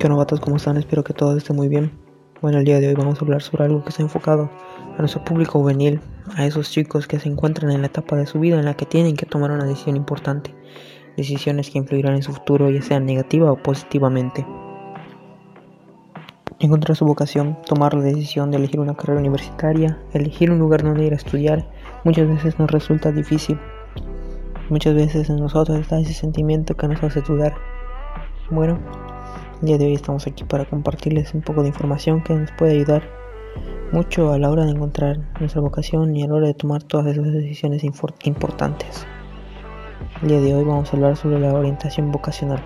¿Qué novatos cómo están? Espero que todos estén muy bien. Bueno, el día de hoy vamos a hablar sobre algo que está enfocado a nuestro público juvenil, a esos chicos que se encuentran en la etapa de su vida en la que tienen que tomar una decisión importante, decisiones que influirán en su futuro, ya sea negativa o positivamente. Encontrar su vocación, tomar la decisión de elegir una carrera universitaria, elegir un lugar donde ir a estudiar, muchas veces nos resulta difícil. Muchas veces en nosotros está ese sentimiento que nos hace dudar bueno, el día de hoy estamos aquí para compartirles un poco de información que nos puede ayudar mucho a la hora de encontrar nuestra vocación y a la hora de tomar todas esas decisiones importantes. El día de hoy vamos a hablar sobre la orientación vocacional.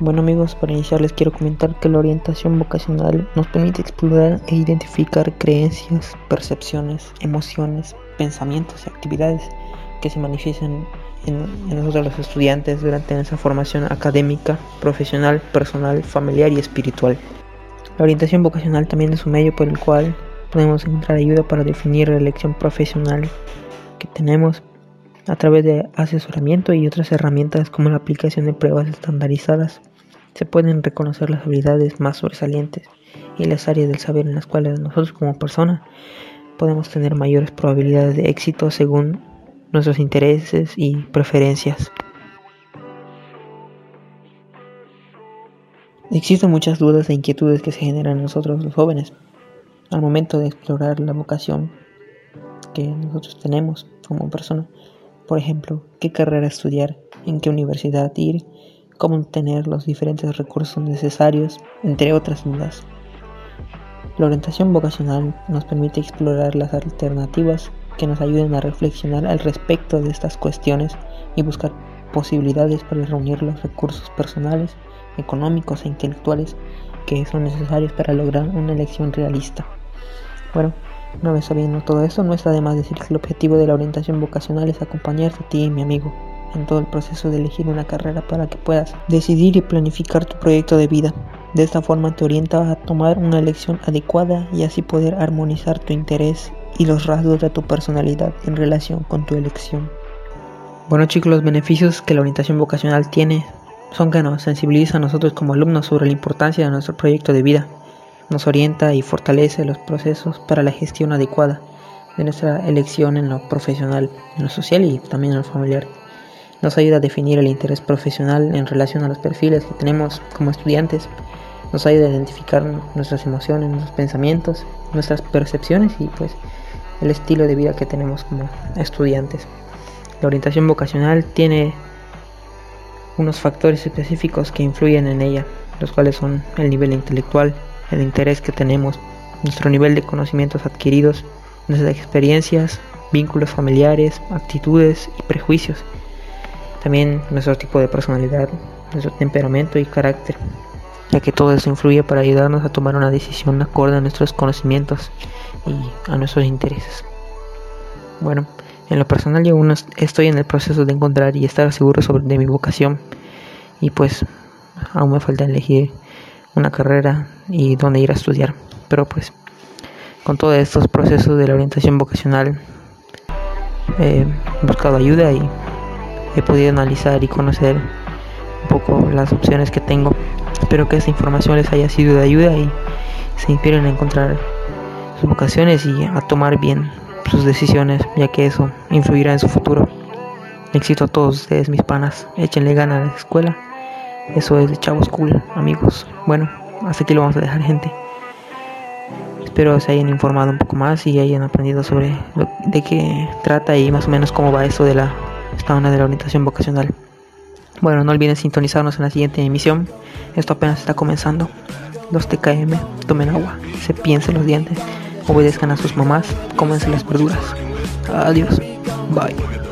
Bueno amigos, para iniciar les quiero comentar que la orientación vocacional nos permite explorar e identificar creencias, percepciones, emociones, pensamientos y actividades que se manifiestan en, nosotros los estudiantes durante nuestra formación académica, profesional, personal, familiar y espiritual. La orientación vocacional también es un medio por el cual podemos encontrar ayuda para definir la elección profesional que tenemos a través de asesoramiento y otras herramientas como la aplicación de pruebas estandarizadas, se pueden reconocer las habilidades más sobresalientes y las áreas del saber en las cuales nosotros como persona podemos tener mayores probabilidades de éxito según nuestros intereses y preferencias. Existen muchas dudas e inquietudes que se generan en nosotros los jóvenes al momento de explorar la vocación que nosotros tenemos como persona. Por ejemplo, qué carrera estudiar, en qué universidad ir, cómo obtener los diferentes recursos necesarios, entre otras dudas. La orientación vocacional nos permite explorar las alternativas que nos ayuden a reflexionar al respecto de estas cuestiones y buscar posibilidades para reunir los recursos personales, económicos e intelectuales que son necesarios para lograr una elección realista. Bueno, una vez sabiendo todo eso, no está de más decir que el objetivo de la orientación vocacional es acompañarte a ti, mi amigo, en todo el proceso de elegir una carrera para que puedas decidir y planificar tu proyecto de vida. De esta forma te orienta a tomar una elección adecuada y así poder armonizar tu interés y los rasgos de tu personalidad en relación con tu elección. Bueno chicos, los beneficios que la orientación vocacional tiene son que nos sensibiliza a nosotros como alumnos sobre la importancia de nuestro proyecto de vida nos orienta y fortalece los procesos para la gestión adecuada de nuestra elección en lo profesional, en lo social y también en lo familiar. Nos ayuda a definir el interés profesional en relación a los perfiles que tenemos como estudiantes. Nos ayuda a identificar nuestras emociones, nuestros pensamientos, nuestras percepciones y pues el estilo de vida que tenemos como estudiantes. La orientación vocacional tiene unos factores específicos que influyen en ella, los cuales son el nivel intelectual, el interés que tenemos, nuestro nivel de conocimientos adquiridos, nuestras experiencias, vínculos familiares, actitudes y prejuicios. También nuestro tipo de personalidad, nuestro temperamento y carácter, ya que todo eso influye para ayudarnos a tomar una decisión acorde a nuestros conocimientos y a nuestros intereses. Bueno, en lo personal yo aún estoy en el proceso de encontrar y estar seguro sobre de mi vocación y pues aún me falta elegir una carrera y dónde ir a estudiar. Pero pues con todos estos procesos de la orientación vocacional he buscado ayuda y he podido analizar y conocer un poco las opciones que tengo. Espero que esta información les haya sido de ayuda y se inspiren a encontrar sus vocaciones y a tomar bien sus decisiones, ya que eso influirá en su futuro. Éxito a todos ustedes, mis panas. Échenle ganas a la escuela eso es de chavos cool, amigos. Bueno, hasta aquí lo vamos a dejar, gente. Espero se hayan informado un poco más y hayan aprendido sobre de qué trata y más o menos cómo va eso de la esta onda de la orientación vocacional. Bueno, no olviden sintonizarnos en la siguiente emisión. Esto apenas está comenzando. Los TKM, tomen agua, se piensen los dientes, obedezcan a sus mamás, cómense las verduras. Adiós. Bye.